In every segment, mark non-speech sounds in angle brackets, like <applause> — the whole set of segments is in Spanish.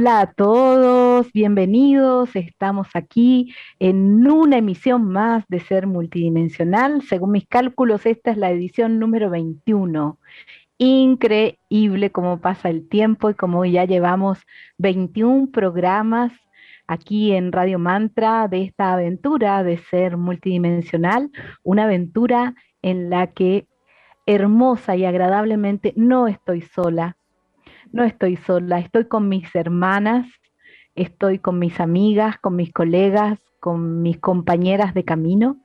Hola a todos, bienvenidos. Estamos aquí en una emisión más de Ser Multidimensional. Según mis cálculos, esta es la edición número 21. Increíble cómo pasa el tiempo y cómo ya llevamos 21 programas aquí en Radio Mantra de esta aventura de ser multidimensional, una aventura en la que hermosa y agradablemente no estoy sola, no estoy sola, estoy con mis hermanas, estoy con mis amigas, con mis colegas, con mis compañeras de camino,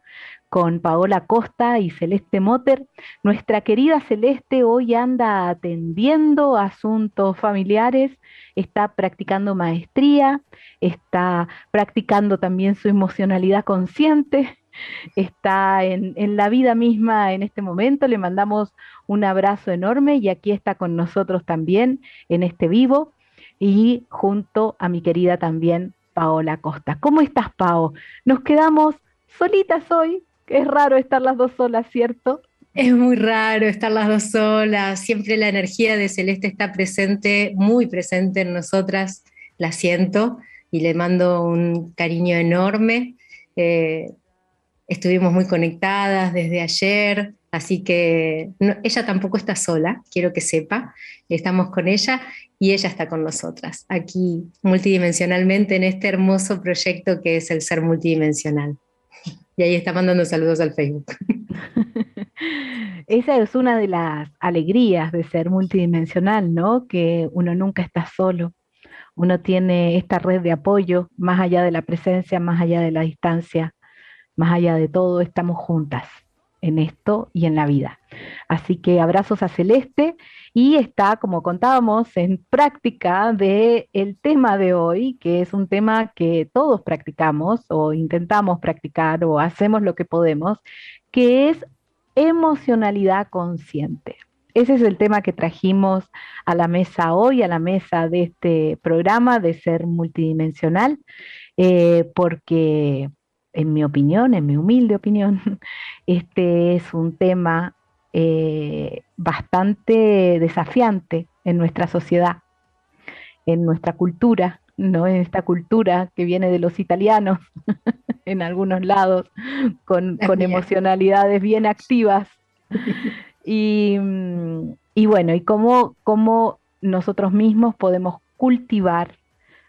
con Paola Costa y Celeste Motter. Nuestra querida Celeste hoy anda atendiendo asuntos familiares, está practicando maestría, está practicando también su emocionalidad consciente, está en, la vida misma en este momento. Le mandamos un abrazo enorme y aquí está con nosotros también en este vivo y junto a mi querida también Paola Costa. ¿Cómo estás, Pao? Nos quedamos solitas hoy. Es raro estar las dos solas, ¿cierto? Es muy raro estar las dos solas. Siempre la energía de Celeste está presente, muy presente en nosotras. La siento y le mando un cariño enorme. Eh, estuvimos muy conectadas desde ayer, así que ella tampoco está sola, quiero que sepa, estamos con ella y ella está con nosotras, aquí multidimensionalmente en este hermoso proyecto que es el ser multidimensional. Y ahí está mandando saludos al Facebook. <laughs> Esa es una de las alegrías de ser multidimensional, ¿no? Que uno nunca está solo. Uno tiene esta red de apoyo, más allá de la presencia, más allá de la distancia, más allá de todo, estamos juntas en esto y en la vida. Así que abrazos a Celeste y está, como contábamos, en práctica de el tema de hoy, que es un tema que todos practicamos o intentamos practicar o hacemos lo que podemos, que es emocionalidad consciente. Ese es el tema que trajimos a la mesa hoy, a la mesa de este programa de ser multidimensional, eh, porque en mi opinión, en mi humilde opinión, <laughs> este es un tema eh, bastante desafiante en nuestra sociedad, en nuestra cultura, ¿no? En esta cultura que viene de los italianos, <laughs> en algunos lados, con, emocionalidades bien activas. <laughs> Y, bueno, y cómo, cómo nosotros mismos podemos cultivar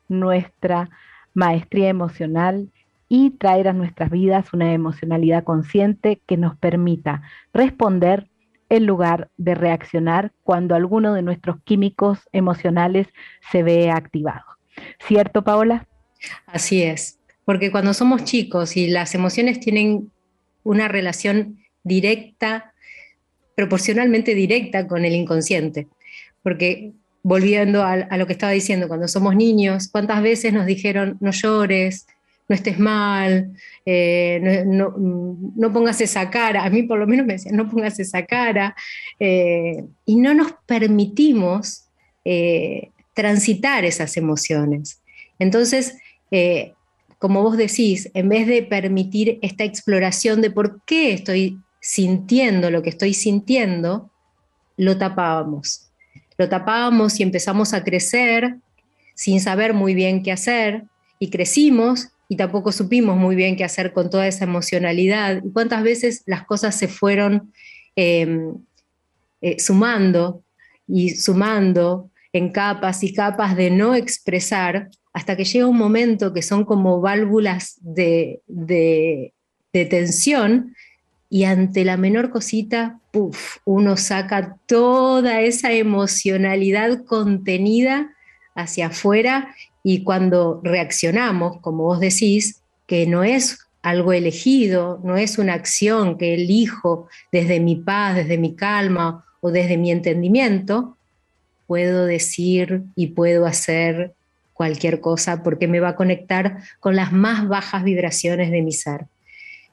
nuestra maestría emocional y traer a nuestras vidas una emocionalidad consciente que nos permita responder en lugar de reaccionar cuando alguno de nuestros químicos emocionales se ve activado. ¿Cierto, Paola? Así es, porque cuando somos chicos y las emociones tienen una relación directa, proporcionalmente directa con el inconsciente, porque volviendo a, lo que estaba diciendo, cuando somos niños, ¿cuántas veces nos dijeron no llores, no estés mal, eh, no, pongas esa cara, a mí por lo menos me decían, no pongas esa cara, eh, y no nos permitimos eh, transitar esas emociones. Entonces, como vos decís, en vez de permitir esta exploración de por qué estoy sintiendo lo que estoy sintiendo, lo tapábamos. Lo tapábamos y empezamos a crecer sin saber muy bien qué hacer, y crecimos y tampoco supimos muy bien qué hacer con toda esa emocionalidad y cuántas veces las cosas se fueron em, eh, sumando y sumando en capas y capas de no expresar hasta que llega un momento que son como válvulas de, de, tensión y ante la menor cosita, puff, uno saca toda esa emocionalidad contenida hacia afuera y cuando reaccionamos, como vos decís, que no es algo elegido, no es una acción que elijo desde mi paz, desde mi calma o desde mi entendimiento, puedo decir y puedo hacer cualquier cosa porque me va a conectar con las más bajas vibraciones de mi ser.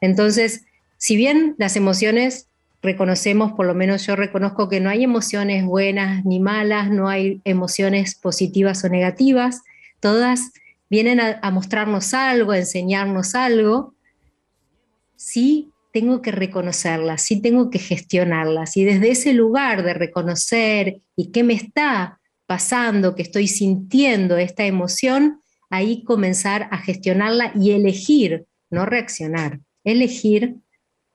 Entonces, si bien las emociones reconocemos, por lo menos yo reconozco que no hay emociones buenas ni malas, no hay emociones positivas o negativas, todas vienen a, mostrarnos algo, a enseñarnos algo, sí tengo que reconocerlas, sí tengo que gestionarlas. Y desde ese lugar de reconocer y qué me está pasando, que estoy sintiendo esta emoción, ahí comenzar a gestionarla y elegir, no reaccionar, elegir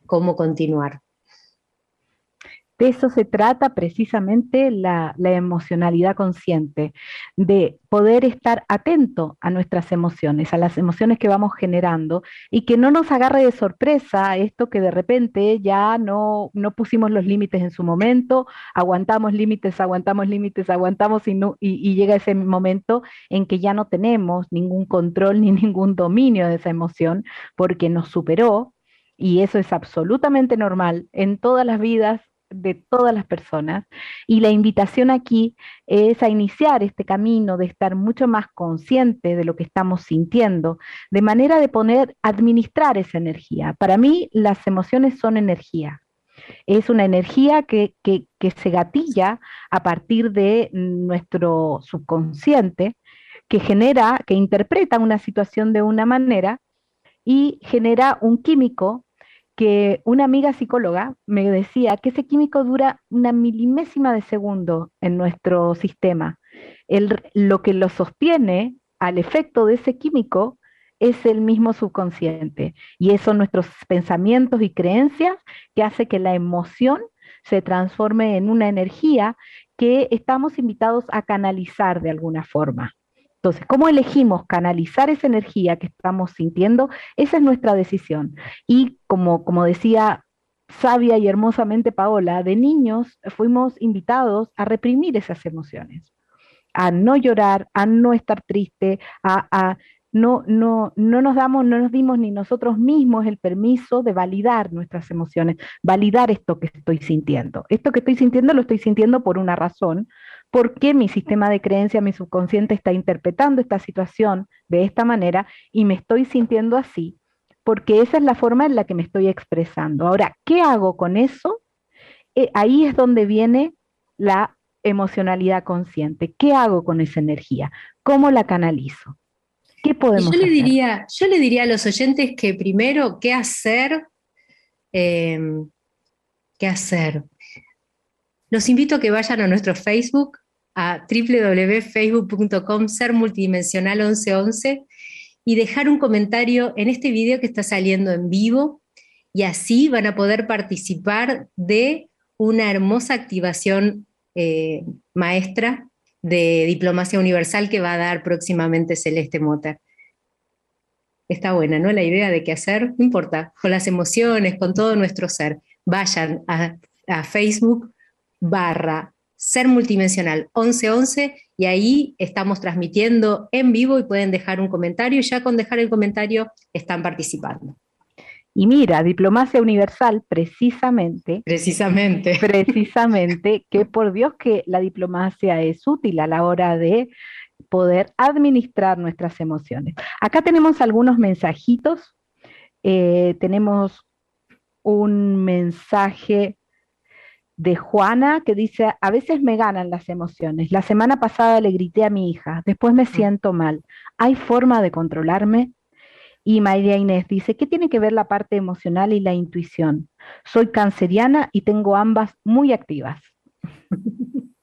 cómo continuar. De eso se trata precisamente la, emocionalidad consciente, de poder estar atento a nuestras emociones, a las emociones que vamos generando y que no nos agarre de sorpresa esto que de repente ya no, no pusimos los límites en su momento, aguantamos límites, aguantamos límites, aguantamos y, y llega ese momento en que ya no tenemos ningún control ni <laughs> ningún dominio de esa emoción porque nos superó y eso es absolutamente normal en todas las vidas de todas las personas. Y la invitación aquí es a iniciar este camino de estar mucho más consciente de lo que estamos sintiendo, de manera de poner, administrar esa energía. Para mí las emociones son energía. Es una energía que, que se gatilla a partir de nuestro subconsciente, que genera, que interpreta una situación de una manera y genera un químico que una amiga psicóloga me decía que ese químico dura una milimésima de segundo en nuestro sistema. lo que lo sostiene al efecto de ese químico es el mismo subconsciente y esos nuestros pensamientos y creencias que hace que la emoción se transforme en una energía que estamos invitados a canalizar de alguna forma. Entonces, ¿cómo elegimos canalizar esa energía que estamos sintiendo? Esa es nuestra decisión. Y como, como decía sabia y hermosamente Paola, de niños fuimos invitados a reprimir esas emociones, a no llorar, a no estar triste, a, no, no, no nos damos, no nos dimos ni nosotros mismos el permiso de validar nuestras emociones, validar esto que estoy sintiendo. Esto que estoy sintiendo lo estoy sintiendo por una razón, porque mi sistema de creencia, mi subconsciente está interpretando esta situación de esta manera y me estoy sintiendo así, porque esa es la forma en la que me estoy expresando. Ahora, ¿qué hago con eso? Eh, ahí es donde viene la emocionalidad consciente. ¿Qué hago con esa energía? ¿Cómo la canalizo? ¿Qué podemos yo le Diría, yo le diría a los oyentes que primero, ¿qué hacer? Em, ¿Qué hacer? Los invito a que vayan a nuestro Facebook, a www.facebook.com ser multidimensional 1111 y dejar un comentario en este video que está saliendo en vivo y así van a poder participar de una hermosa activación eh, maestra de diplomacia universal que va a dar próximamente Celeste Mota. Está buena, ¿no? La idea de qué hacer, no importa, con las emociones, con todo nuestro ser. Vayan a, a Facebook, barra ser multidimensional 1111 y ahí estamos transmitiendo en vivo y pueden dejar un comentario y ya con dejar el comentario están participando. Y mira, diplomacia universal, precisamente. Precisamente. <laughs> Precisamente, que por Dios que la diplomacia es útil a la hora de poder administrar nuestras emociones. Acá tenemos algunos mensajitos. Eh, tenemos un mensaje de Juana que dice, a veces me ganan las emociones. La semana pasada le grité a mi hija, después me siento mal. ¿Hay forma de controlarme? Y María Inés dice, ¿qué tiene que ver la parte emocional y la intuición? Soy canceriana y tengo ambas muy activas. <laughs>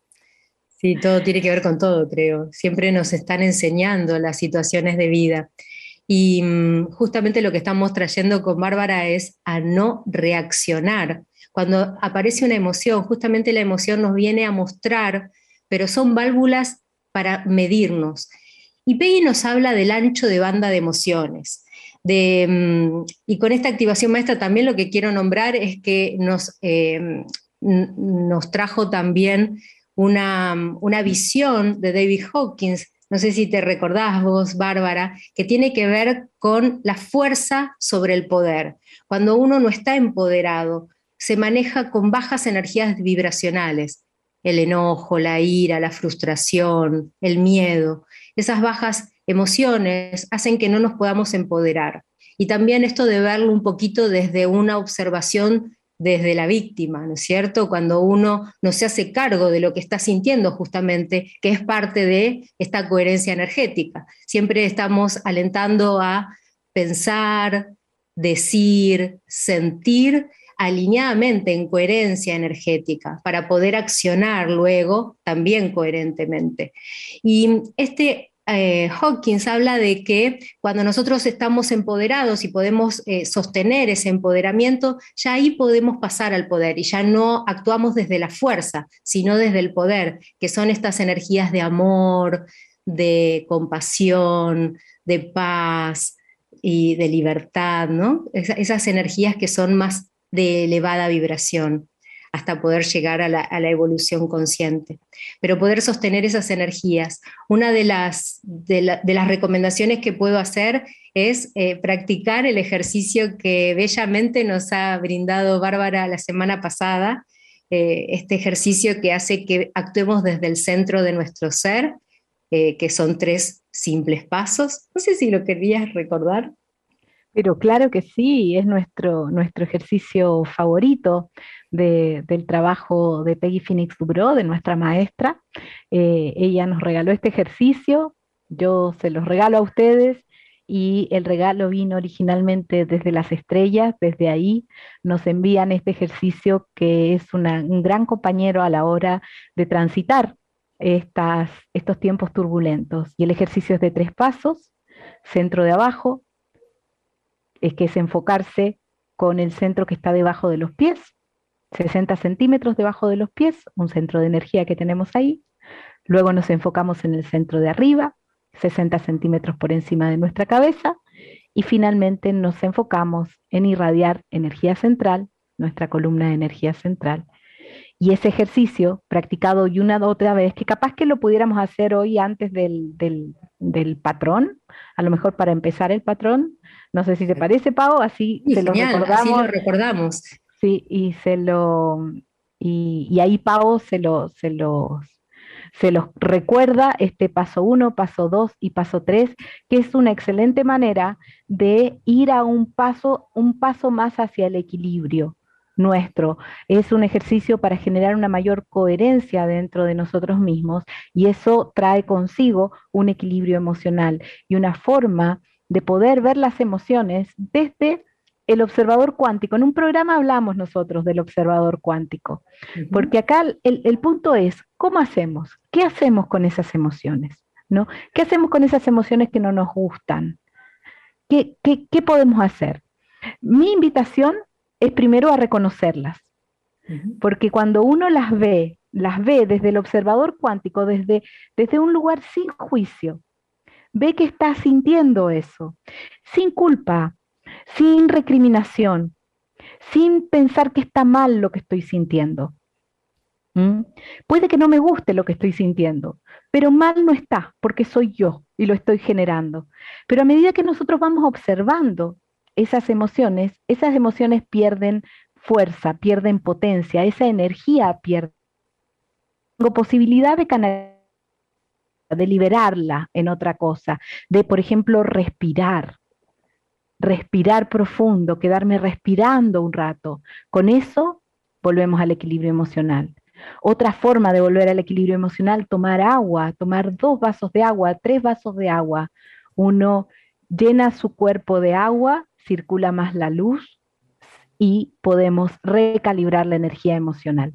Sí, todo tiene que ver con todo, creo. Siempre nos están enseñando las situaciones de vida. Y mm, justamente lo que estamos trayendo con Bárbara es a no reaccionar cuando aparece una emoción, justamente la emoción nos viene a mostrar, pero son válvulas para medirnos. Y Peggy nos habla del ancho de banda de emociones. Mm, y con esta activación maestra también lo que quiero nombrar es que nos, eh, nos trajo también una, una, visión de David Hawkins, no sé si te recordás vos, Bárbara, que tiene que ver con la fuerza sobre el poder. Cuando uno no está empoderado, se maneja con bajas energías vibracionales. el enojo, la ira, la frustración, el miedo. Esas bajas emociones hacen que no nos podamos empoderar. Y también esto de verlo un poquito desde una observación desde la víctima, ¿no es cierto? Cuando uno no se hace cargo de lo que está sintiendo justamente, que es parte de esta coherencia energética. Siempre estamos alentando a pensar, decir, sentir alineadamente en coherencia energética para poder accionar luego también coherentemente. Y este eh, Hawkins habla de que cuando nosotros estamos empoderados y podemos eh, sostener ese empoderamiento, ya ahí podemos pasar al poder y ya no actuamos desde la fuerza, sino desde el poder, que son estas energías de amor, de compasión, de paz y de libertad, ¿no? esas energías que son más de elevada vibración hasta poder llegar a la, evolución consciente. Pero poder sostener esas energías. Una de las, de, las recomendaciones que puedo hacer es eh, practicar el ejercicio que bellamente nos ha brindado Bárbara la semana pasada, eh, este ejercicio que hace que actuemos desde el centro de nuestro ser, eh, que son tres simples pasos. No sé si lo querías recordar. Pero claro que sí, es nuestro, nuestro ejercicio favorito del trabajo de Peggy Phoenix Dubro, de nuestra maestra. Eh, ella nos regaló este ejercicio, yo se los regalo a ustedes y el regalo vino originalmente desde las estrellas, desde ahí nos envían este ejercicio que es un gran compañero a la hora de transitar estas, estos tiempos turbulentos. Y el ejercicio es de tres pasos, centro de abajo, es que es enfocarse con el centro que está debajo de los pies, 60 centímetros debajo de los pies, un centro de energía que tenemos ahí. Luego nos enfocamos en el centro de arriba, 60 centímetros por encima de nuestra cabeza. Y finalmente nos enfocamos en irradiar energía central, nuestra columna de energía central. Y ese ejercicio, practicado y una otra vez, que capaz que lo pudiéramos hacer hoy antes del, del patrón, a lo mejor para empezar el patrón, no sé si te parece, Pau, así se lo recordamos. lo recordamos. Sí, y se lo y, ahí Pau se lo, se los se los recuerda este paso 1, paso 2 y paso 3, que es una excelente manera de ir a un paso, un paso más hacia el equilibrio nuestro. Es un ejercicio para generar una mayor coherencia dentro de nosotros mismos y eso trae consigo un equilibrio emocional y una forma de poder ver las emociones desde el observador cuántico. En un programa hablamos nosotros del observador cuántico, porque acá el, punto es, ¿cómo hacemos? ¿Qué hacemos con esas emociones? ¿No? ¿Qué hacemos con esas emociones que no nos gustan? ¿Qué, qué, podemos hacer? Mi invitación es primero a reconocerlas, porque cuando uno las ve, las ve desde el observador cuántico, desde, desde un lugar sin juicio, ve que está sintiendo eso, sin culpa, sin recriminación, sin pensar que está mal lo que estoy sintiendo. ¿Mm? Puede que no me guste lo que estoy sintiendo, pero mal no está, porque soy yo y lo estoy generando. Pero a medida que nosotros vamos observando esas emociones, esas emociones pierden fuerza, pierden potencia, esa energía pierde. Tengo posibilidad de canalizar de liberarla en otra cosa, de, por ejemplo, respirar, respirar profundo, quedarme respirando un rato. Con eso volvemos al equilibrio emocional. Otra forma de volver al equilibrio emocional, tomar agua, tomar dos vasos de agua, tres vasos de agua. Uno llena su cuerpo de agua, circula más la luz y podemos recalibrar la energía emocional.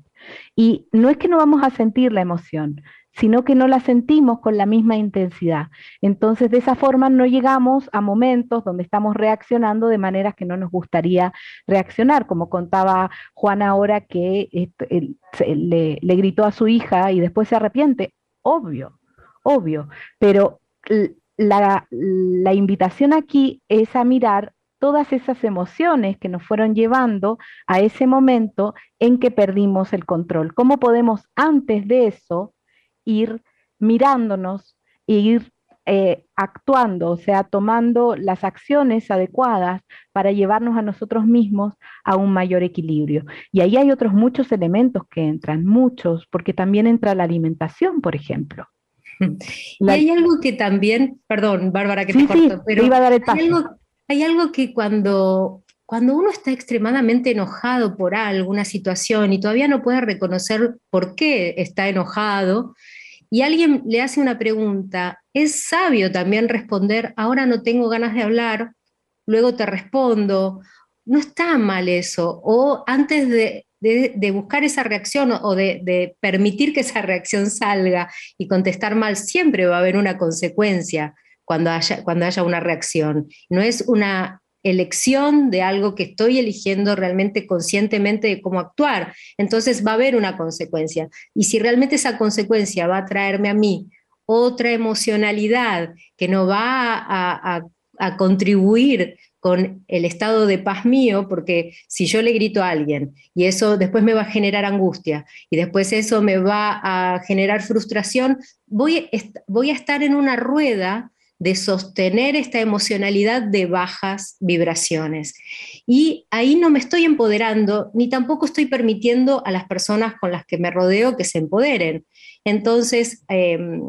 Y no es que no vamos a sentir la emoción, sino que no la sentimos con la misma intensidad. Entonces, de esa forma no llegamos a momentos donde estamos reaccionando de maneras que no nos gustaría reaccionar, como contaba Juan ahora que le, gritó a su hija y después se arrepiente. Obvio, obvio, pero la, la invitación aquí es a mirar todas esas emociones que nos fueron llevando a ese momento en que perdimos el control. ¿Cómo podemos antes de eso ir mirándonos e ir eh, actuando, o sea, tomando las acciones adecuadas para llevarnos a nosotros mismos a un mayor equilibrio. Y ahí hay otros muchos elementos que entran, muchos, porque también entra la alimentación, por ejemplo. <laughs> Y hay algo que también, perdón, Bárbara, que te corto, pero iba a dar el hay, algo, hay algo que cuando, cuando uno está extremadamente enojado por alguna situación y todavía no puede reconocer por qué está enojado, y alguien le hace una pregunta, es sabio también responder, ahora no tengo ganas de hablar, luego te respondo, no está mal eso, o antes de, buscar esa reacción o de, permitir que esa reacción salga y contestar mal, siempre va a haber una consecuencia cuando haya, cuando haya una reacción. No es una elección de algo que estoy eligiendo realmente conscientemente de cómo actuar. Entonces va a haber una consecuencia. Y si realmente esa consecuencia va a traerme a mí otra emocionalidad que no va a, contribuir con el estado de paz mío, porque si yo le grito a alguien y eso después me va a generar angustia y después eso me va a generar frustración, voy, voy a estar en una rueda de sostener esta emocionalidad de bajas vibraciones. Y ahí no me estoy empoderando, ni tampoco estoy permitiendo a las personas con las que me rodeo que se empoderen. Entonces, em,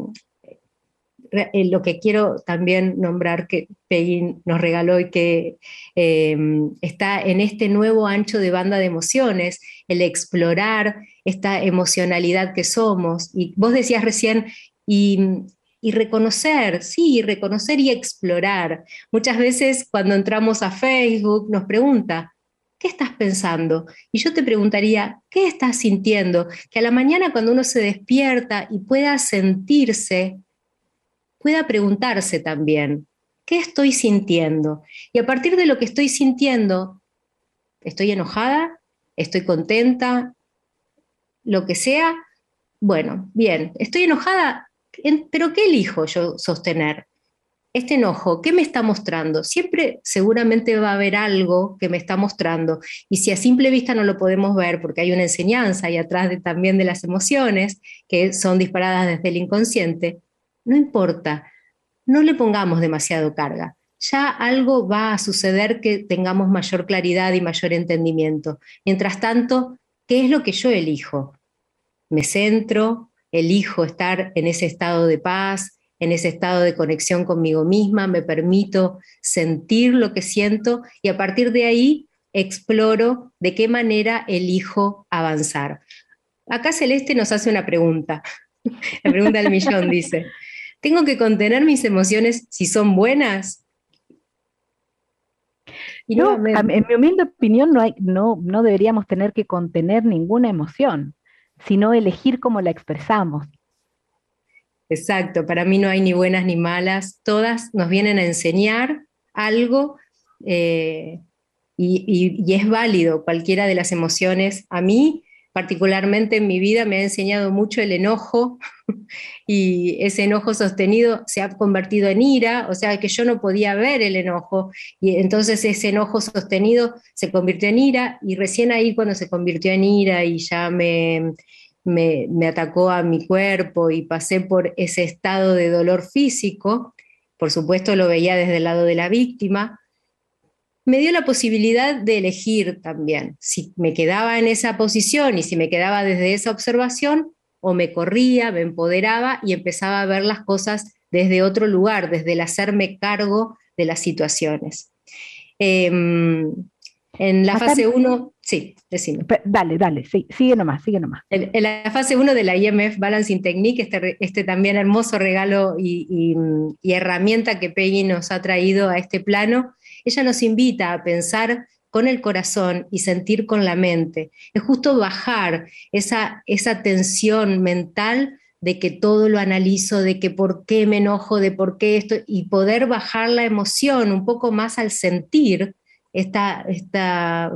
eh, lo que quiero también nombrar que Peggy nos regaló y que em, está en este nuevo ancho de banda de emociones, el explorar esta emocionalidad que somos. Y vos decías recién, y y reconocer, sí, reconocer y explorar. Muchas veces cuando entramos a Facebook nos pregunta, ¿qué estás pensando? Y yo te preguntaría, ¿qué estás sintiendo? Que a la mañana cuando uno se despierta y pueda sentirse, pueda preguntarse también, ¿qué estoy sintiendo? Y a partir de lo que estoy sintiendo, ¿estoy enojada? ¿Estoy contenta? Lo que sea. Bueno, bien, estoy enojada, pero ¿qué elijo yo sostener? Este enojo, ¿qué me está mostrando? Siempre seguramente va a haber algo que me está mostrando. Y si a simple vista no lo podemos ver, porque hay una enseñanza ahí atrás también de las emociones que son disparadas desde el inconsciente, no importa, no le pongamos demasiado carga. Ya algo va a suceder que tengamos mayor claridad y mayor entendimiento. Mientras tanto, ¿qué es lo que yo elijo? ¿Me centro? Elijo estar en ese estado de paz, en ese estado de conexión conmigo misma, me permito sentir lo que siento y a partir de ahí exploro de qué manera elijo avanzar. Acá Celeste nos hace una pregunta, la pregunta del millón dice, ¿tengo que contener mis emociones si son buenas? no, en mi humilde opinión no, hay, no, no deberíamos tener que contener ninguna emoción sino elegir cómo la expresamos. Exacto, para mí no hay ni buenas ni malas, todas nos vienen a enseñar algo eh, y, y, es válido cualquiera de las emociones. A mí particularmente en mi vida me ha enseñado mucho el enojo <laughs> y ese enojo sostenido se ha convertido en ira, o sea que yo no podía ver el enojo y entonces ese enojo sostenido se convirtió en ira y recién ahí cuando se convirtió en ira y ya me, me, me atacó a mi cuerpo y pasé por ese estado de dolor físico, por supuesto lo veía desde el lado de la víctima, me dio la posibilidad de elegir también si me quedaba en esa posición y si me quedaba desde esa observación o me corría, me empoderaba y empezaba a ver las cosas desde otro lugar, desde el hacerme cargo de las situaciones. Em, en la fase 1, sí, decime. Dale, dale, sí, sigue nomás, sigue nomás. En, la fase 1 de la IMF Balancing Technique, este, este también hermoso regalo y, y herramienta que Peggy nos ha traído a este plano, ella nos invita a pensar con el corazón y sentir con la mente. Es justo bajar esa, esa tensión mental de que todo lo analizo, de que por qué me enojo, de por qué esto, y poder bajar la emoción un poco más al sentir esta, esta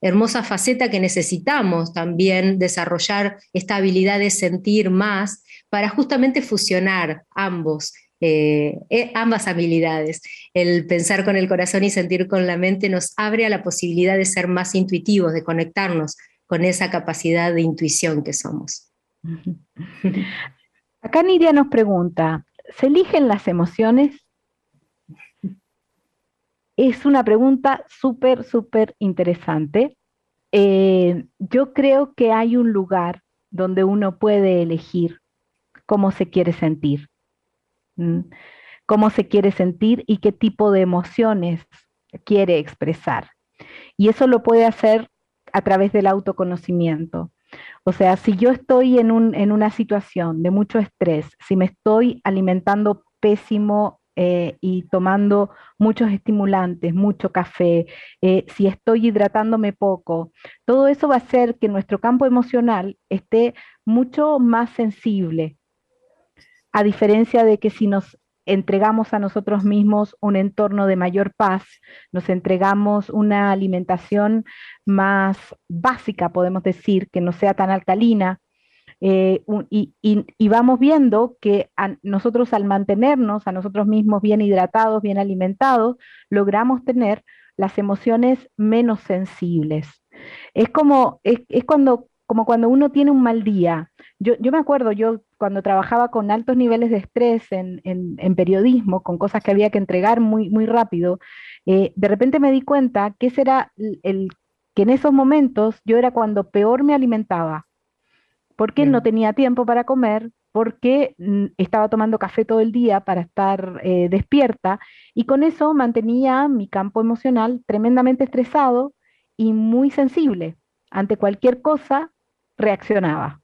hermosa faceta que necesitamos también desarrollar esta habilidad de sentir más para justamente fusionar ambos, eh, eh, ambas habilidades. El pensar con el corazón y sentir con la mente nos abre a la posibilidad de ser más intuitivos, de conectarnos con esa capacidad de intuición que somos. <laughs> Acá Nidia nos pregunta, ¿se eligen las emociones? Es una pregunta súper, súper interesante. Eh, yo creo que hay un lugar donde uno puede elegir cómo se quiere sentir, cómo se quiere sentir y qué tipo de emociones quiere expresar. Y eso lo puede hacer a través del autoconocimiento. O sea, si yo estoy en, un, en una situación de mucho estrés, si me estoy alimentando pésimo eh, y tomando muchos estimulantes, mucho café, eh, si estoy hidratándome poco, todo eso va a hacer que nuestro campo emocional esté mucho más sensible, a diferencia de que si nos entregamos a nosotros mismos un entorno de mayor paz, nos entregamos una alimentación más básica, podemos decir, que no sea tan alcalina, eh, y, vamos viendo que nosotros al mantenernos a nosotros mismos bien hidratados, bien alimentados, logramos tener las emociones menos sensibles. Es como, es, cuando, como cuando uno tiene un mal día. Yo, yo me acuerdo, yo cuando trabajaba con altos niveles de estrés en, en, periodismo, con cosas que había que entregar muy, muy rápido, eh, de repente me di cuenta que ese era el, que en esos momentos yo era cuando peor me alimentaba, porque no tenía tiempo para comer, porque mm, estaba tomando café todo el día para estar eh, despierta y con eso mantenía mi campo emocional tremendamente estresado y muy sensible. Ante cualquier cosa reaccionaba.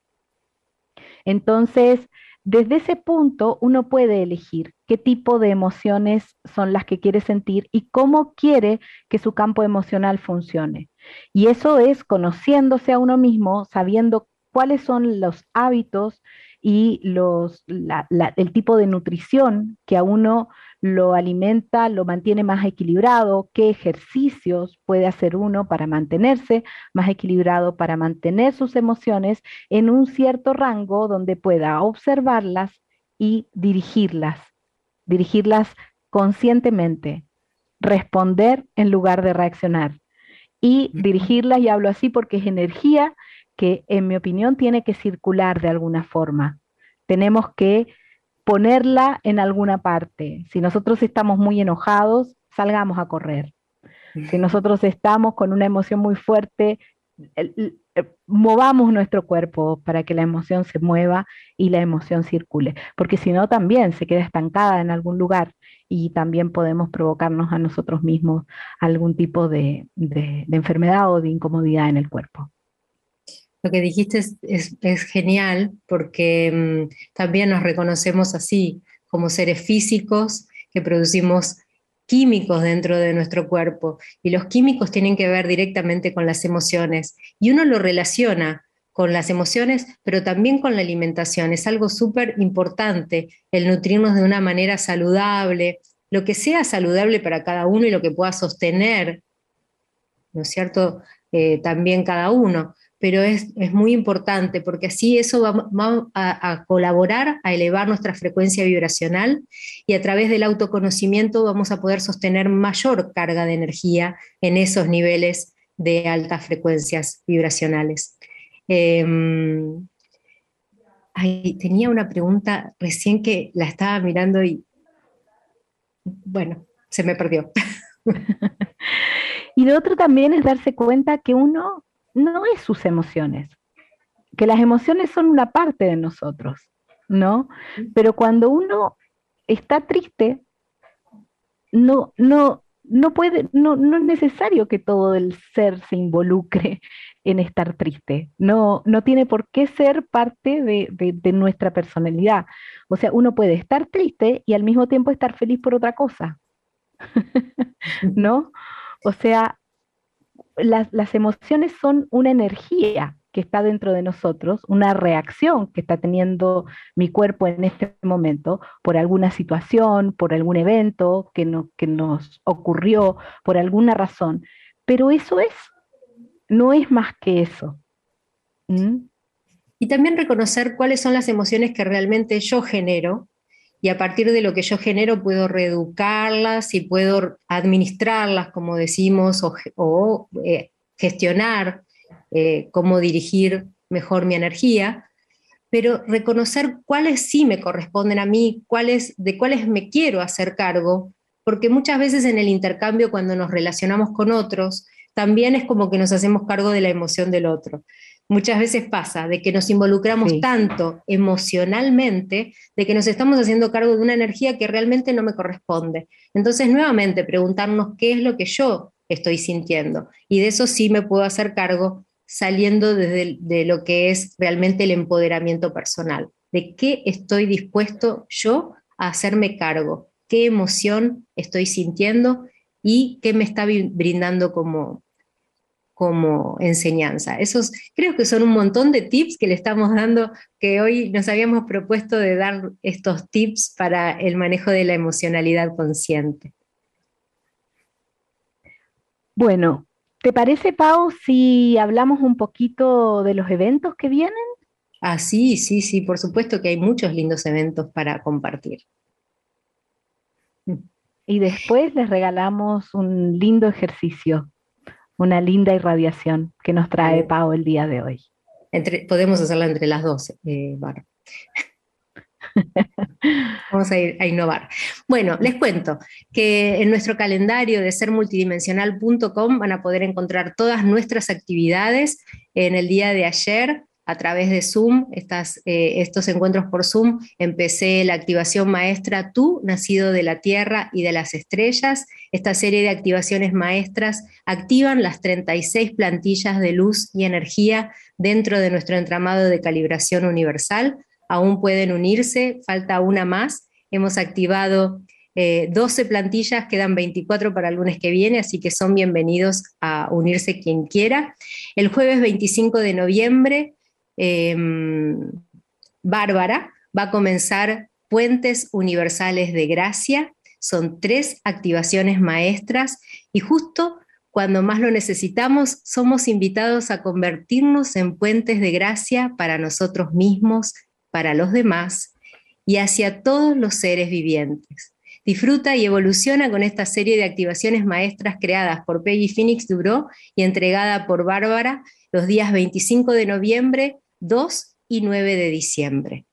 Entonces, desde ese punto uno puede elegir qué tipo de emociones son las que quiere sentir y cómo quiere que su campo emocional funcione. Y eso es conociéndose a uno mismo, sabiendo cuáles son los hábitos y los, el tipo de nutrición que a uno lo alimenta, lo mantiene más equilibrado, qué ejercicios puede hacer uno para mantenerse más equilibrado, para mantener sus emociones en un cierto rango donde pueda observarlas y dirigirlas, dirigirlas conscientemente, responder en lugar de reaccionar y dirigirlas, y hablo así porque es energía que en mi opinión tiene que circular de alguna forma. Tenemos que ponerla en alguna parte. Si nosotros estamos muy enojados, salgamos a correr. Si nosotros estamos con una emoción muy fuerte, movamos nuestro cuerpo para que la emoción se mueva y la emoción circule, porque si no también se queda estancada en algún lugar y también podemos provocarnos a nosotros mismos algún tipo de enfermedad o de incomodidad en el cuerpo lo que dijiste es, genial porque mm, también nos reconocemos así, como seres físicos que producimos químicos dentro de nuestro cuerpo y los químicos tienen que ver directamente con las emociones y uno lo relaciona con las emociones, pero también con la alimentación. Es algo súper importante el nutrirnos de una manera saludable, lo que sea saludable para cada uno y lo que pueda sostener, ¿no es cierto? Eh, también cada uno pero es, muy importante porque así eso va, a, colaborar a elevar nuestra frecuencia vibracional y a través del autoconocimiento vamos a poder sostener mayor carga de energía en esos niveles de altas frecuencias vibracionales. Em, tenía una pregunta recién que la estaba mirando y bueno, se me perdió. <laughs> y lo otro también es darse cuenta que uno no es sus emociones, que las emociones son una parte de nosotros, ¿no? Pero cuando uno está triste, no, no, no puede, no, no es necesario que todo el ser se involucre en estar triste. No, no tiene por qué ser parte de, de, nuestra personalidad. O sea, uno puede estar triste y al mismo tiempo estar feliz por otra cosa. <laughs> ¿No? O sea, las, emociones son una energía que está dentro de nosotros, una reacción que está teniendo mi cuerpo en este momento por alguna situación, por algún evento que, que nos ocurrió, por alguna razón. Pero eso es, no es más que eso. ¿Mm? Y también reconocer cuáles son las emociones que realmente yo genero y a partir de lo que yo genero puedo reeducarlas y puedo administrarlas, como decimos, o, eh, gestionar eh, cómo dirigir mejor mi energía. pero reconocer cuáles sí me corresponden a mí, cuáles, de cuáles me quiero hacer cargo, porque muchas veces en el intercambio cuando nos relacionamos con otros, también es como que nos hacemos cargo de la emoción del otro. Muchas veces pasa de que nos involucramos tanto emocionalmente, de que nos estamos haciendo cargo de una energía que realmente no me corresponde. Entonces, nuevamente, preguntarnos qué es lo que yo estoy sintiendo. Y de eso sí me puedo hacer cargo saliendo desde de lo que es realmente el empoderamiento personal, de qué estoy dispuesto yo a hacerme cargo, qué emoción estoy sintiendo y qué me está brindando como, como enseñanza. Esos creo que son un montón de tips que le estamos dando, que hoy nos habíamos propuesto de dar estos tips para el manejo de la emocionalidad consciente. Bueno, ¿te parece, Pau, si hablamos un poquito de los eventos que vienen? Ah, sí, sí, sí, por supuesto que hay muchos lindos eventos para compartir. Y después les regalamos un lindo ejercicio una linda irradiación que nos trae Pau el día de hoy. Entre, podemos hacerla entre las dos, eh, <laughs> Vamos a, ir, a innovar. Bueno, les cuento que en nuestro calendario de sermultidimensional.com van a poder encontrar todas nuestras actividades. En el día de ayer a través de Zoom, eh, estos encuentros por Zoom, empecé la activación maestra Tú, nacido de la Tierra y de las Estrellas. Esta serie de activaciones maestras activan las 36 plantillas de luz y energía dentro de nuestro entramado de calibración universal. Aún pueden unirse, falta una más. Hemos activado 12 eh, plantillas, quedan 24 para el lunes que viene, así que son bienvenidos a unirse quien quiera. El jueves 25 de noviembre Em, Bárbara va a comenzar Puentes Universales de Gracia. Son tres activaciones maestras y justo cuando más lo necesitamos, somos invitados a convertirnos en puentes de gracia para nosotros mismos, para los demás y hacia todos los seres vivientes. Disfruta y evoluciona con esta serie de activaciones maestras creadas por Peggy Phoenix Duro y entregada por Bárbara los días 25 de noviembre, 2 y 9 de diciembre.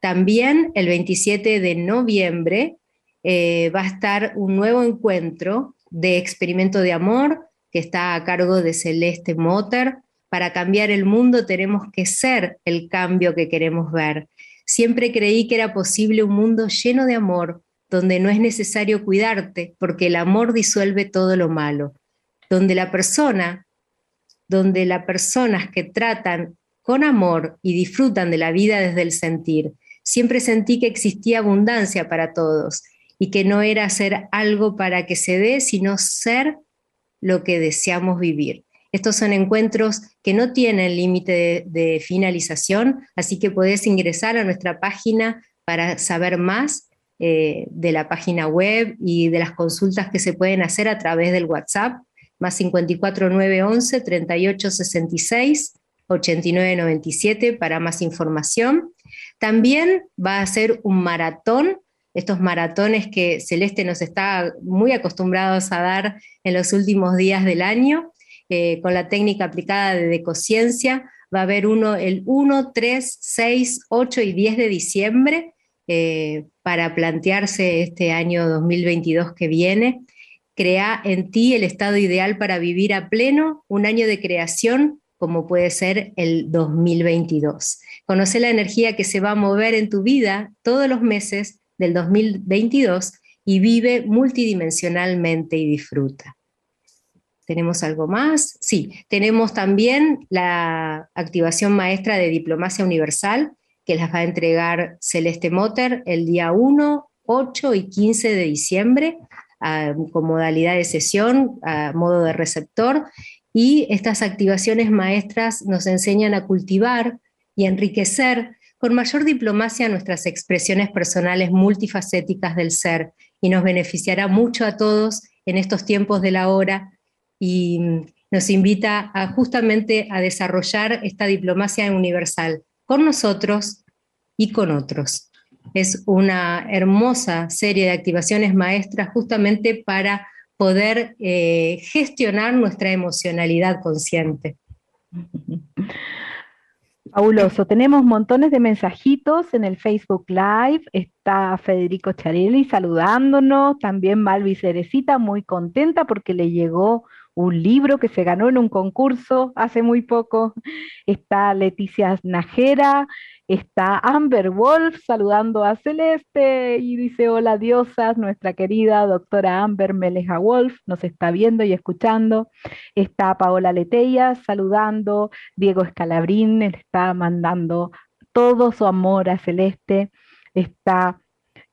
También el 27 de noviembre eh, va a estar un nuevo encuentro de experimento de amor que está a cargo de Celeste Motter. Para cambiar el mundo tenemos que ser el cambio que queremos ver. Siempre creí que era posible un mundo lleno de amor, donde no es necesario cuidarte, porque el amor disuelve todo lo malo, donde la persona donde las personas que tratan con amor y disfrutan de la vida desde el sentir, siempre sentí que existía abundancia para todos y que no era hacer algo para que se dé, sino ser lo que deseamos vivir. Estos son encuentros que no tienen límite de, finalización, así que podés ingresar a nuestra página para saber más eh, de la página web y de las consultas que se pueden hacer a través del WhatsApp más 54 911 38 66 89 97 para más información. También va a ser un maratón, estos maratones que Celeste nos está muy acostumbrados a dar en los últimos días del año, eh, con la técnica aplicada de decociencia. Va a haber uno el 1, 3, 6, 8 y 10 de diciembre eh, para plantearse este año 2022 que viene. Crea en ti el estado ideal para vivir a pleno un año de creación como puede ser el 2022. Conoce la energía que se va a mover en tu vida todos los meses del 2022 y vive multidimensionalmente y disfruta. ¿Tenemos algo más? Sí, tenemos también la activación maestra de Diplomacia Universal, que las va a entregar Celeste Motter el día 1, 8 y 15 de diciembre con modalidad de sesión, a modo de receptor, y estas activaciones maestras nos enseñan a cultivar y enriquecer con mayor diplomacia nuestras expresiones personales multifacéticas del ser y nos beneficiará mucho a todos en estos tiempos de la hora y nos invita a justamente a desarrollar esta diplomacia universal con nosotros y con otros es una hermosa serie de activaciones maestras justamente para poder eh, gestionar nuestra emocionalidad consciente. <laughs> Fabuloso. Tenemos montones de mensajitos en el Facebook Live. Está Federico Charelli saludándonos. También Malvi Cerecita, muy contenta porque le llegó un libro que se ganó en un concurso hace muy poco. Está Leticia Najera, Está Amber Wolf saludando a Celeste y dice, hola diosas, nuestra querida doctora Amber Meleja Wolf nos está viendo y escuchando. Está Paola Leteya saludando, Diego Escalabrín está mandando todo su amor a Celeste. Está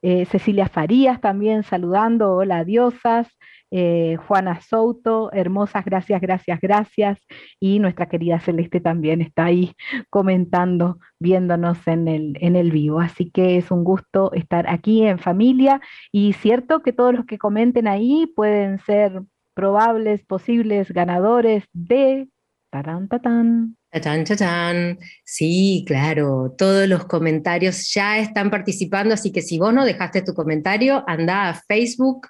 eh, Cecilia Farías también saludando, hola diosas. Eh, Juana Souto, hermosas, gracias, gracias, gracias. Y nuestra querida Celeste también está ahí comentando, viéndonos en el, en el vivo. Así que es un gusto estar aquí en familia y cierto que todos los que comenten ahí pueden ser probables, posibles ganadores de... Tarán, tatán. Sí, claro, todos los comentarios ya están participando, así que si vos no dejaste tu comentario, anda a Facebook,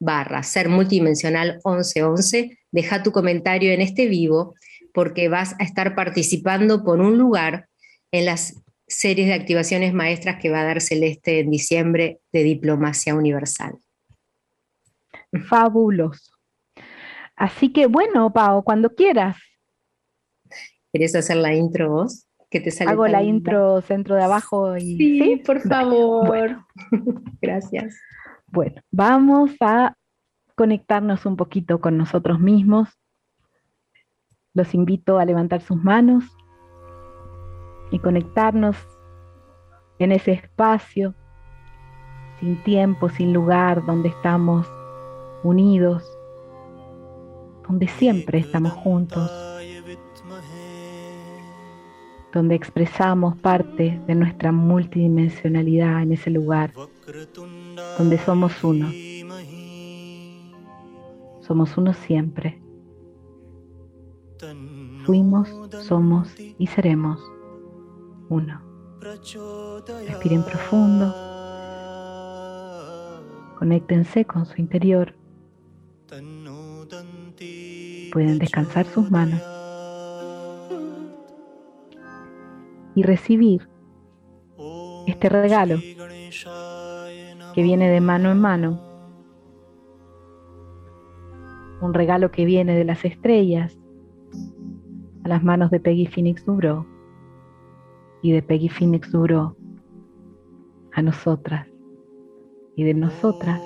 barra ser multidimensional 1111, deja tu comentario en este vivo porque vas a estar participando por un lugar en las series de activaciones maestras que va a dar Celeste en diciembre de Diplomacia Universal. Fabuloso. Así que bueno, Pau, cuando quieras. ¿Quieres hacer la intro vos? Que te Hago la intro centro de abajo y sí, por favor. <laughs> Gracias. Bueno, vamos a conectarnos un poquito con nosotros mismos. Los invito a levantar sus manos y conectarnos en ese espacio, sin tiempo, sin lugar, donde estamos unidos, donde siempre estamos juntos, donde expresamos parte de nuestra multidimensionalidad en ese lugar donde somos uno. Somos uno siempre. Fuimos, somos y seremos uno. Respiren profundo. Conéctense con su interior. Pueden descansar sus manos y recibir este regalo que viene de mano en mano, un regalo que viene de las estrellas a las manos de Peggy Phoenix Duro y de Peggy Phoenix Duro a nosotras. Y de nosotras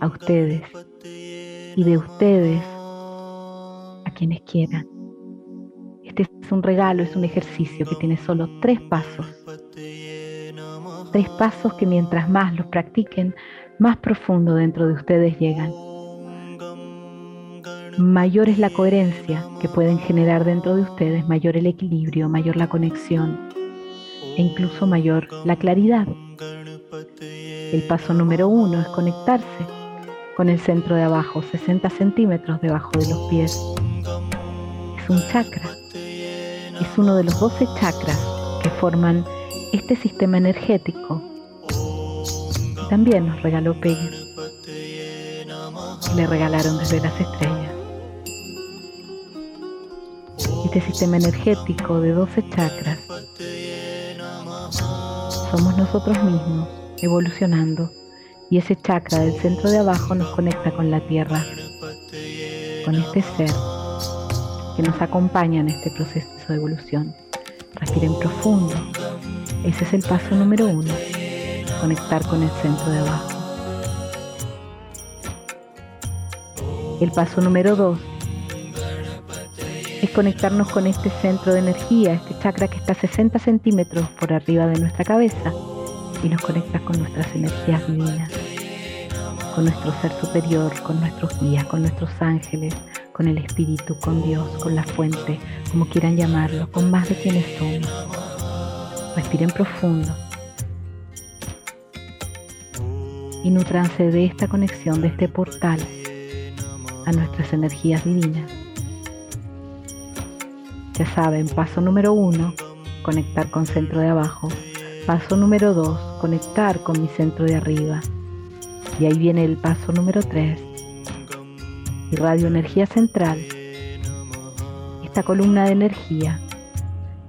a ustedes. Y de ustedes a quienes quieran. Este es un regalo, es un ejercicio que tiene solo tres pasos Tres pasos que mientras más los practiquen, más profundo dentro de ustedes llegan. Mayor es la coherencia que pueden generar dentro de ustedes, mayor el equilibrio, mayor la conexión e incluso mayor la claridad. El paso número uno es conectarse con el centro de abajo, 60 centímetros debajo de los pies. Es un chakra. Es uno de los 12 chakras que forman este sistema energético también nos regaló Peggy. Le regalaron desde las estrellas. Este sistema energético de 12 chakras somos nosotros mismos evolucionando y ese chakra del centro de abajo nos conecta con la tierra, con este ser que nos acompaña en este proceso de evolución. Respiren profundo. Ese es el paso número uno, conectar con el centro de abajo. El paso número dos es conectarnos con este centro de energía, este chakra que está 60 centímetros por arriba de nuestra cabeza y nos conecta con nuestras energías divinas, con nuestro ser superior, con nuestros guías, con nuestros ángeles, con el espíritu, con Dios, con la fuente, como quieran llamarlo, con más de quienes somos. Respiren profundo. Y nutranse de esta conexión, de este portal a nuestras energías divinas. Ya saben, paso número uno, conectar con centro de abajo. Paso número dos, conectar con mi centro de arriba. Y ahí viene el paso número tres. Y radio energía central. Esta columna de energía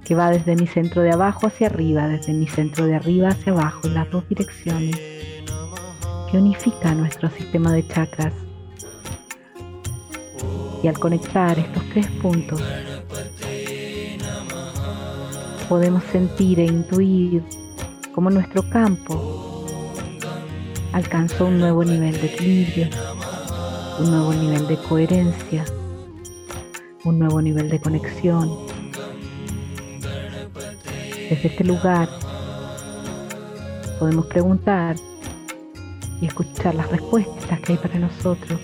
que va desde mi centro de abajo hacia arriba, desde mi centro de arriba hacia abajo, en las dos direcciones, que unifica nuestro sistema de chakras. Y al conectar estos tres puntos, podemos sentir e intuir cómo nuestro campo alcanzó un nuevo nivel de equilibrio, un nuevo nivel de coherencia, un nuevo nivel de conexión. Desde este lugar podemos preguntar y escuchar las respuestas que hay para nosotros.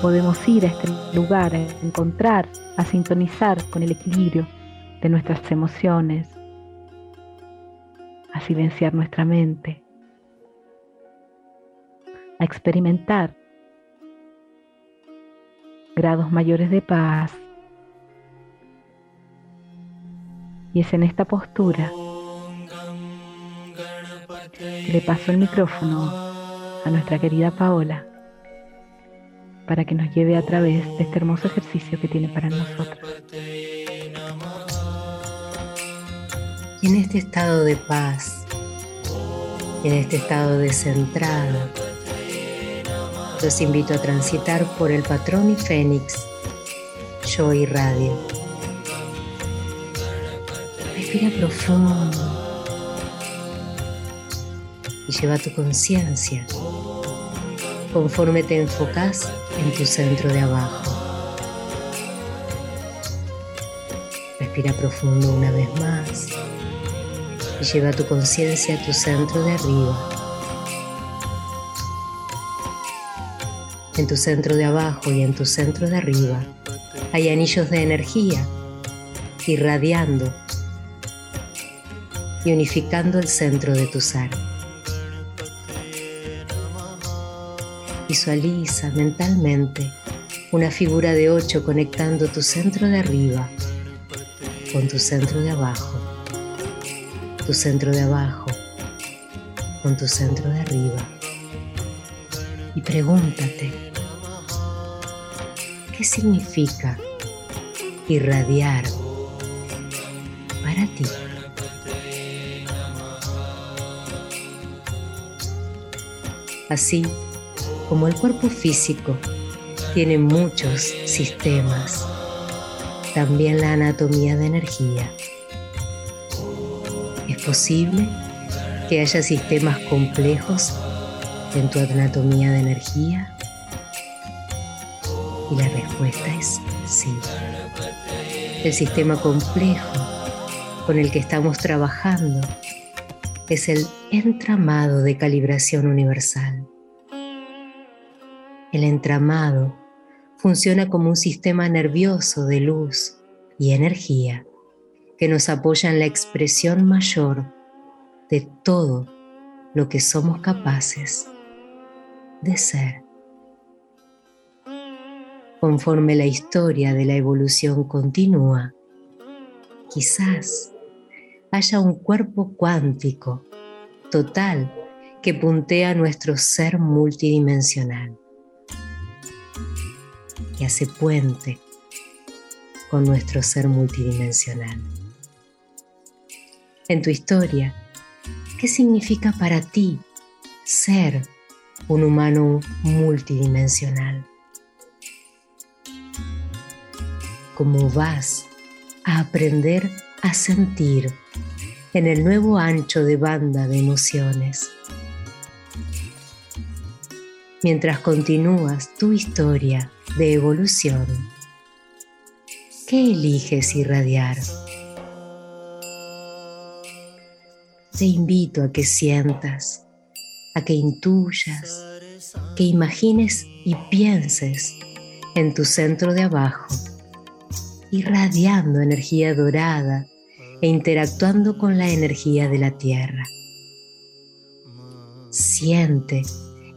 Podemos ir a este lugar a encontrar, a sintonizar con el equilibrio de nuestras emociones, a silenciar nuestra mente, a experimentar grados mayores de paz. Y es en esta postura que le paso el micrófono a nuestra querida Paola para que nos lleve a través de este hermoso ejercicio que tiene para nosotros. En este estado de paz, en este estado de centrado, los invito a transitar por el patrón y fénix. Yo irradio. Respira profundo y lleva tu conciencia conforme te enfocas en tu centro de abajo. Respira profundo una vez más y lleva tu conciencia a tu centro de arriba. En tu centro de abajo y en tu centro de arriba hay anillos de energía irradiando y unificando el centro de tu ser. Visualiza mentalmente una figura de ocho conectando tu centro de arriba con tu centro de abajo, tu centro de abajo con tu centro de arriba. Y pregúntate, ¿Qué significa irradiar Así como el cuerpo físico tiene muchos sistemas, también la anatomía de energía. ¿Es posible que haya sistemas complejos en tu anatomía de energía? Y la respuesta es sí. El sistema complejo con el que estamos trabajando es el entramado de calibración universal. El entramado funciona como un sistema nervioso de luz y energía que nos apoya en la expresión mayor de todo lo que somos capaces de ser. Conforme la historia de la evolución continúa, quizás haya un cuerpo cuántico total que puntea nuestro ser multidimensional y hace puente con nuestro ser multidimensional. En tu historia, ¿qué significa para ti ser un humano multidimensional? cómo vas a aprender a sentir en el nuevo ancho de banda de emociones. Mientras continúas tu historia de evolución, ¿qué eliges irradiar? Te invito a que sientas, a que intuyas, que imagines y pienses en tu centro de abajo irradiando energía dorada e interactuando con la energía de la tierra. Siente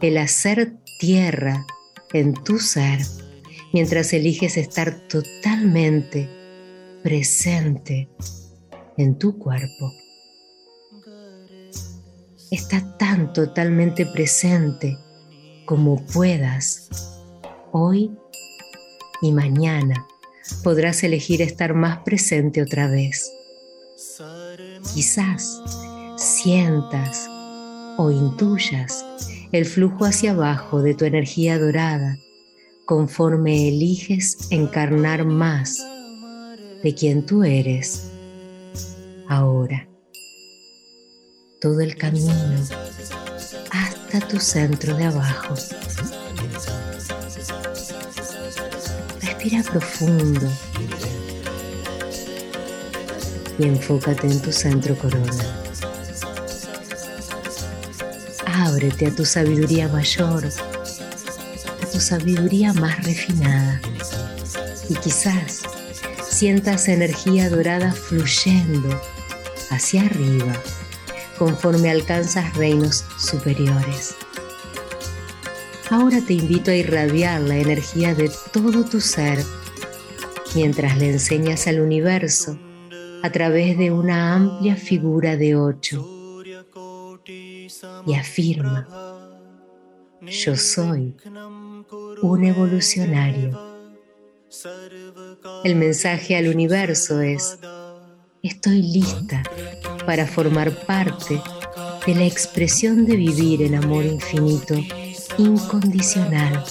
el hacer tierra en tu ser mientras eliges estar totalmente presente en tu cuerpo. Está tan totalmente presente como puedas hoy y mañana podrás elegir estar más presente otra vez. Quizás sientas o intuyas el flujo hacia abajo de tu energía dorada conforme eliges encarnar más de quien tú eres ahora. Todo el camino hasta tu centro de abajo. Respira profundo y enfócate en tu centro corona. A tu sabiduría mayor, a tu sabiduría más refinada y quizás sientas energía dorada fluyendo hacia arriba conforme alcanzas reinos superiores. Ahora te invito a irradiar la energía de todo tu ser mientras le enseñas al universo a través de una amplia figura de ocho y afirma, yo soy un evolucionario. El mensaje al universo es, estoy lista para formar parte de la expresión de vivir en amor infinito, incondicional,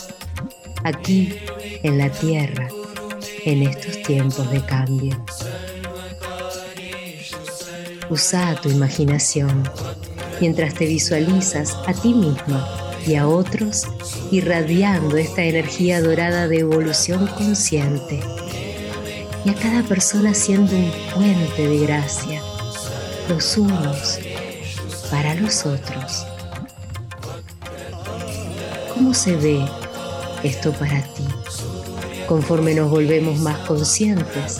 aquí en la Tierra, en estos tiempos de cambio. Usa tu imaginación mientras te visualizas a ti misma y a otros irradiando esta energía dorada de evolución consciente y a cada persona siendo un puente de gracia, los unos para los otros. ¿Cómo se ve esto para ti conforme nos volvemos más conscientes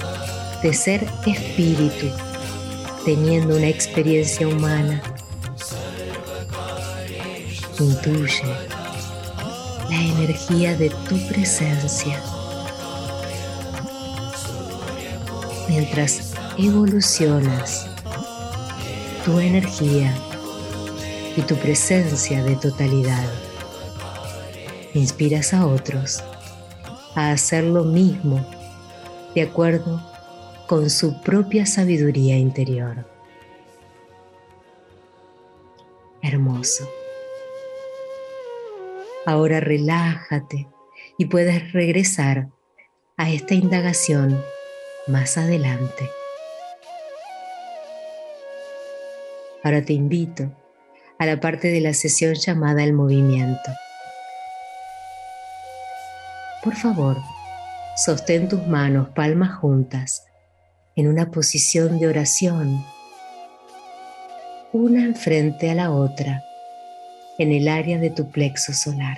de ser espíritu, teniendo una experiencia humana? Intuye la energía de tu presencia mientras evolucionas tu energía y tu presencia de totalidad. Inspiras a otros a hacer lo mismo de acuerdo con su propia sabiduría interior. Hermoso. Ahora relájate y puedes regresar a esta indagación más adelante. Ahora te invito a la parte de la sesión llamada el movimiento. Por favor, sostén tus manos palmas juntas en una posición de oración, una enfrente a la otra, en el área de tu plexo solar,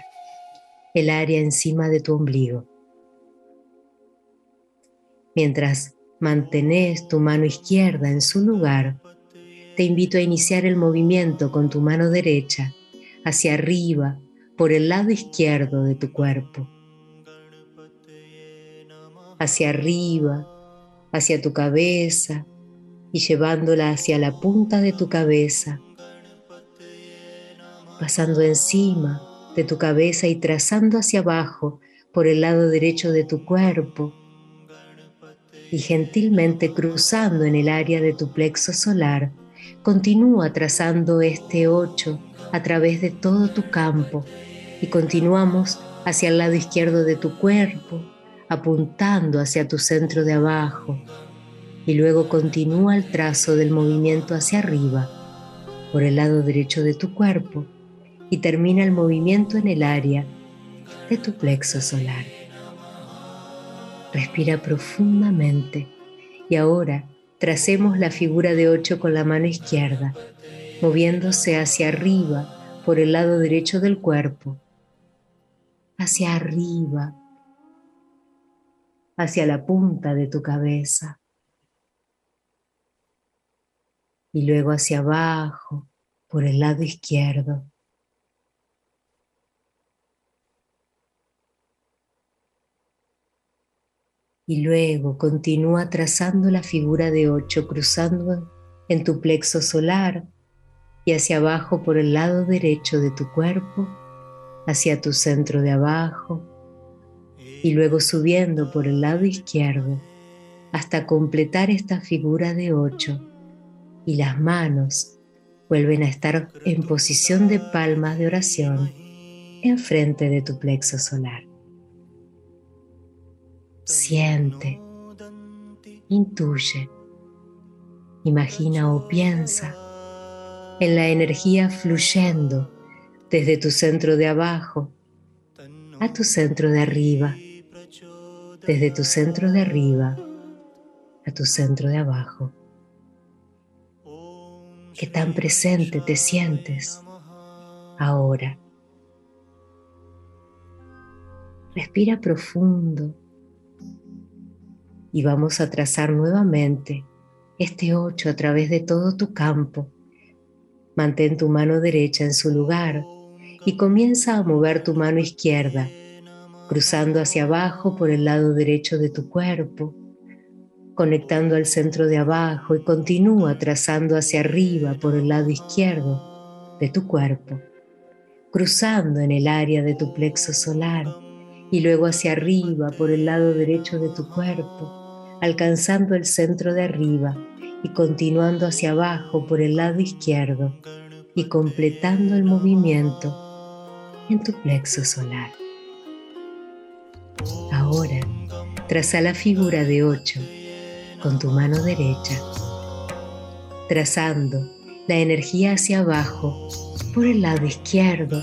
el área encima de tu ombligo. Mientras mantenés tu mano izquierda en su lugar, te invito a iniciar el movimiento con tu mano derecha hacia arriba por el lado izquierdo de tu cuerpo. Hacia arriba, hacia tu cabeza y llevándola hacia la punta de tu cabeza, pasando encima de tu cabeza y trazando hacia abajo por el lado derecho de tu cuerpo y gentilmente cruzando en el área de tu plexo solar Continúa trazando este 8 a través de todo tu campo y continuamos hacia el lado izquierdo de tu cuerpo, apuntando hacia tu centro de abajo. Y luego continúa el trazo del movimiento hacia arriba, por el lado derecho de tu cuerpo, y termina el movimiento en el área de tu plexo solar. Respira profundamente y ahora Tracemos la figura de 8 con la mano izquierda, moviéndose hacia arriba por el lado derecho del cuerpo, hacia arriba, hacia la punta de tu cabeza y luego hacia abajo por el lado izquierdo. Y luego continúa trazando la figura de 8 cruzando en tu plexo solar y hacia abajo por el lado derecho de tu cuerpo, hacia tu centro de abajo y luego subiendo por el lado izquierdo hasta completar esta figura de ocho y las manos vuelven a estar en posición de palmas de oración enfrente de tu plexo solar. Siente, intuye, imagina o piensa en la energía fluyendo desde tu centro de abajo a tu centro de arriba, desde tu centro de arriba a tu centro de abajo. Qué tan presente te sientes ahora. Respira profundo y vamos a trazar nuevamente este 8 a través de todo tu campo. Mantén tu mano derecha en su lugar y comienza a mover tu mano izquierda, cruzando hacia abajo por el lado derecho de tu cuerpo, conectando al centro de abajo y continúa trazando hacia arriba por el lado izquierdo de tu cuerpo, cruzando en el área de tu plexo solar y luego hacia arriba por el lado derecho de tu cuerpo, alcanzando el centro de arriba y continuando hacia abajo por el lado izquierdo y completando el movimiento en tu plexo solar. Ahora, traza la figura de 8 con tu mano derecha, trazando la energía hacia abajo por el lado izquierdo,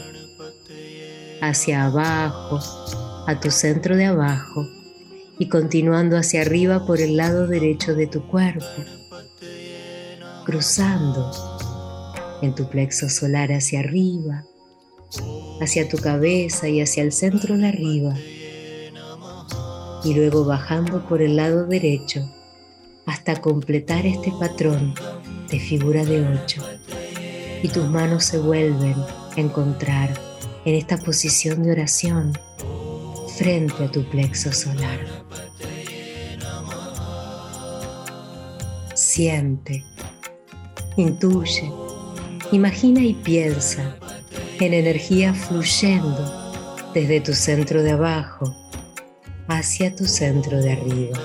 hacia abajo, a tu centro de abajo y continuando hacia arriba por el lado derecho de tu cuerpo, cruzando en tu plexo solar hacia arriba, hacia tu cabeza y hacia el centro de arriba, y luego bajando por el lado derecho hasta completar este patrón de figura de ocho. Y tus manos se vuelven a encontrar en esta posición de oración frente a tu plexo solar. Siente, intuye, imagina y piensa en energía fluyendo desde tu centro de abajo hacia tu centro de arriba.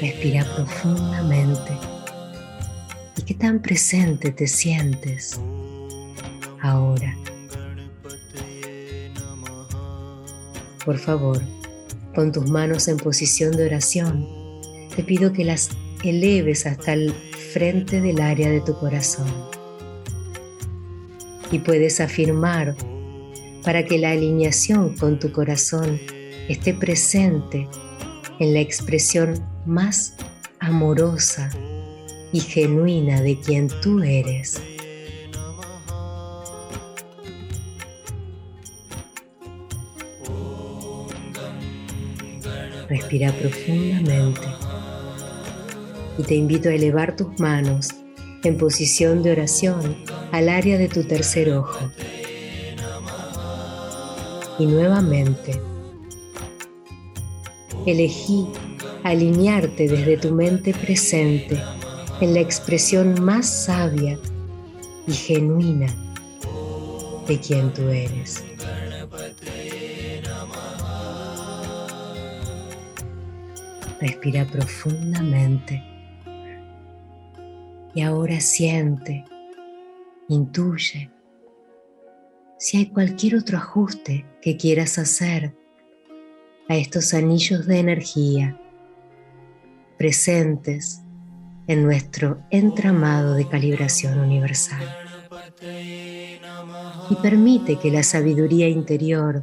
Respira profundamente y qué tan presente te sientes ahora. Por favor, con tus manos en posición de oración, te pido que las eleves hasta el frente del área de tu corazón. Y puedes afirmar para que la alineación con tu corazón esté presente en la expresión más amorosa y genuina de quien tú eres. Respira profundamente y te invito a elevar tus manos en posición de oración al área de tu tercer ojo. Y nuevamente, elegí alinearte desde tu mente presente en la expresión más sabia y genuina de quien tú eres. Respira profundamente y ahora siente, intuye si hay cualquier otro ajuste que quieras hacer a estos anillos de energía presentes en nuestro entramado de calibración universal. Y permite que la sabiduría interior,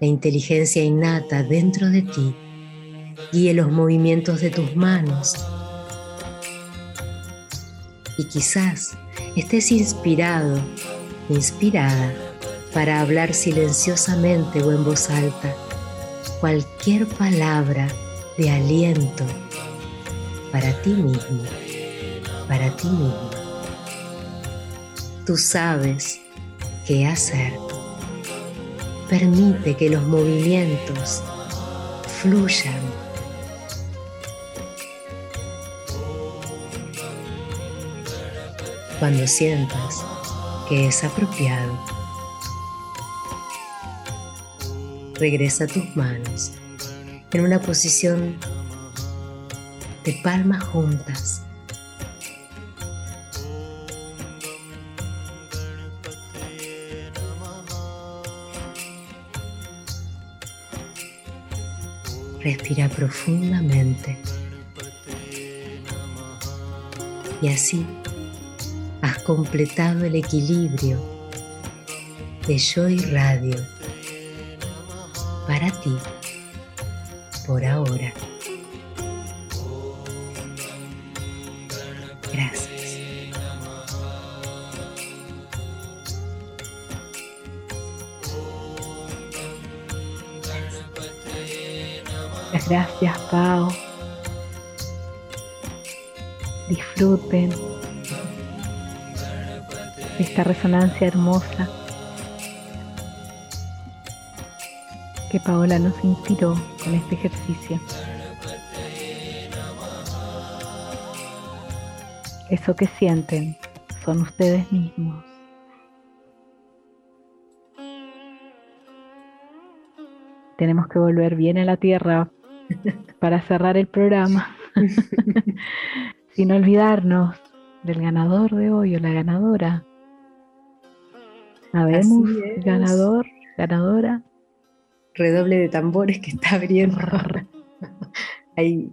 la inteligencia innata dentro de ti, guíe los movimientos de tus manos. Y quizás estés inspirado, inspirada para hablar silenciosamente o en voz alta cualquier palabra de aliento para ti mismo, para ti mismo. Tú sabes qué hacer. Permite que los movimientos fluyan. Cuando sientas que es apropiado, regresa tus manos en una posición de palmas juntas. Respira profundamente. Y así completado el equilibrio de yo y radio para ti por ahora. Gracias. Gracias, Pau. Disfruten esta resonancia hermosa que Paola nos inspiró con este ejercicio. Eso que sienten son ustedes mismos. Tenemos que volver bien a la tierra para cerrar el programa, <laughs> sin olvidarnos del ganador de hoy o la ganadora. Sabemos, ganador, ganadora. Redoble de tambores que está abriendo. <laughs> Hay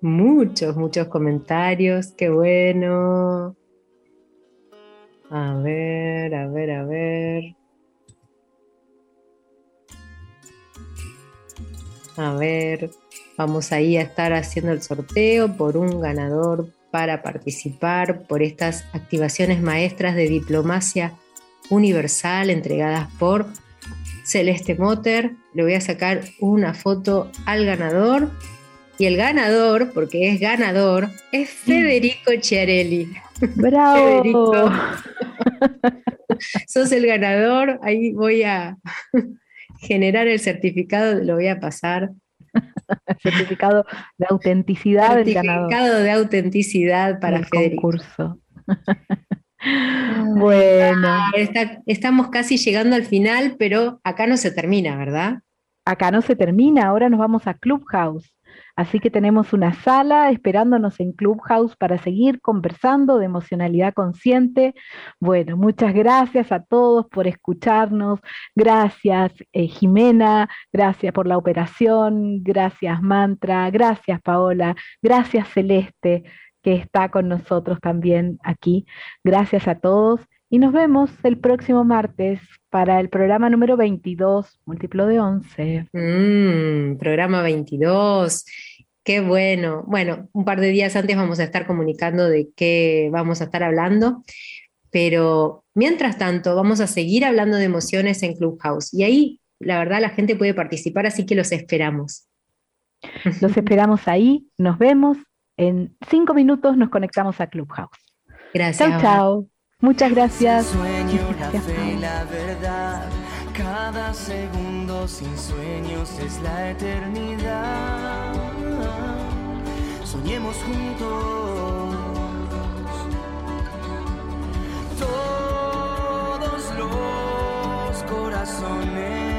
muchos, muchos comentarios. Qué bueno. A ver, a ver, a ver. A ver, vamos ahí a estar haciendo el sorteo por un ganador para participar por estas activaciones maestras de diplomacia universal entregadas por Celeste Motter. Le voy a sacar una foto al ganador. Y el ganador, porque es ganador, es Federico Chiarelli. ¡Bravo! Federico, <laughs> sos el ganador. Ahí voy a <laughs> generar el certificado, lo voy a pasar. <laughs> certificado de autenticidad del ganador. Certificado de autenticidad para del Federico. concurso. Bueno, Ah, está- estamos casi llegando al final, pero acá no se termina, ¿verdad? acá no se termina, ahora nos vamos a Clubhouse. Así que tenemos una sala esperándonos en Clubhouse para seguir conversando de emocionalidad consciente. Bueno, muchas gracias a todos por escucharnos. Gracias, eh, Jimena. Gracias por la operación. Gracias, Mantra. Gracias, Paola. Gracias, Celeste, que está con nosotros también aquí. Gracias a todos. Y nos vemos el próximo martes para el programa número 22, múltiplo de 11. Mm, programa 22. Qué bueno. Bueno, un par de días antes vamos a estar comunicando de qué vamos a estar hablando, pero mientras tanto vamos a seguir hablando de emociones en Clubhouse. Y ahí, la verdad, la gente puede participar, así que los esperamos. Los esperamos ahí. Nos vemos. En cinco minutos nos conectamos a Clubhouse. Gracias. Chao, chao. Muchas gracias. Sueño, la Gracias, fe la verdad. Cada segundo sin sueños es la eternidad. Soñemos juntos. Todos los corazones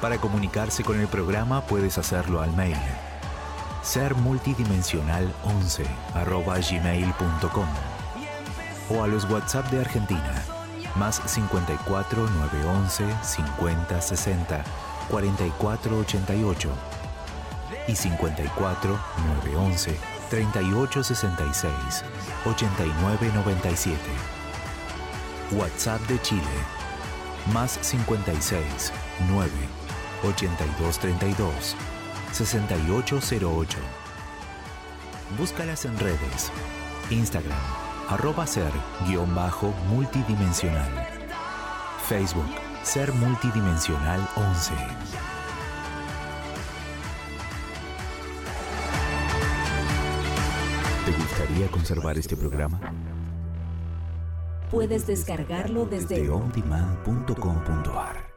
Para comunicarse con el programa puedes hacerlo al mail. sermultidimensional11 arroba gmail.com o a los WhatsApp de Argentina. Más 54 911 50 60 44 88 y 54 911 38 66 89 97 WhatsApp de Chile. Más 56 9 82 32 6808 Búscalas en redes. Instagram arroba ser guion bajo multidimensional. Facebook ser multidimensional 11 ¿Te gustaría conservar este programa? Puedes descargarlo desde Desde ondemand.com.ar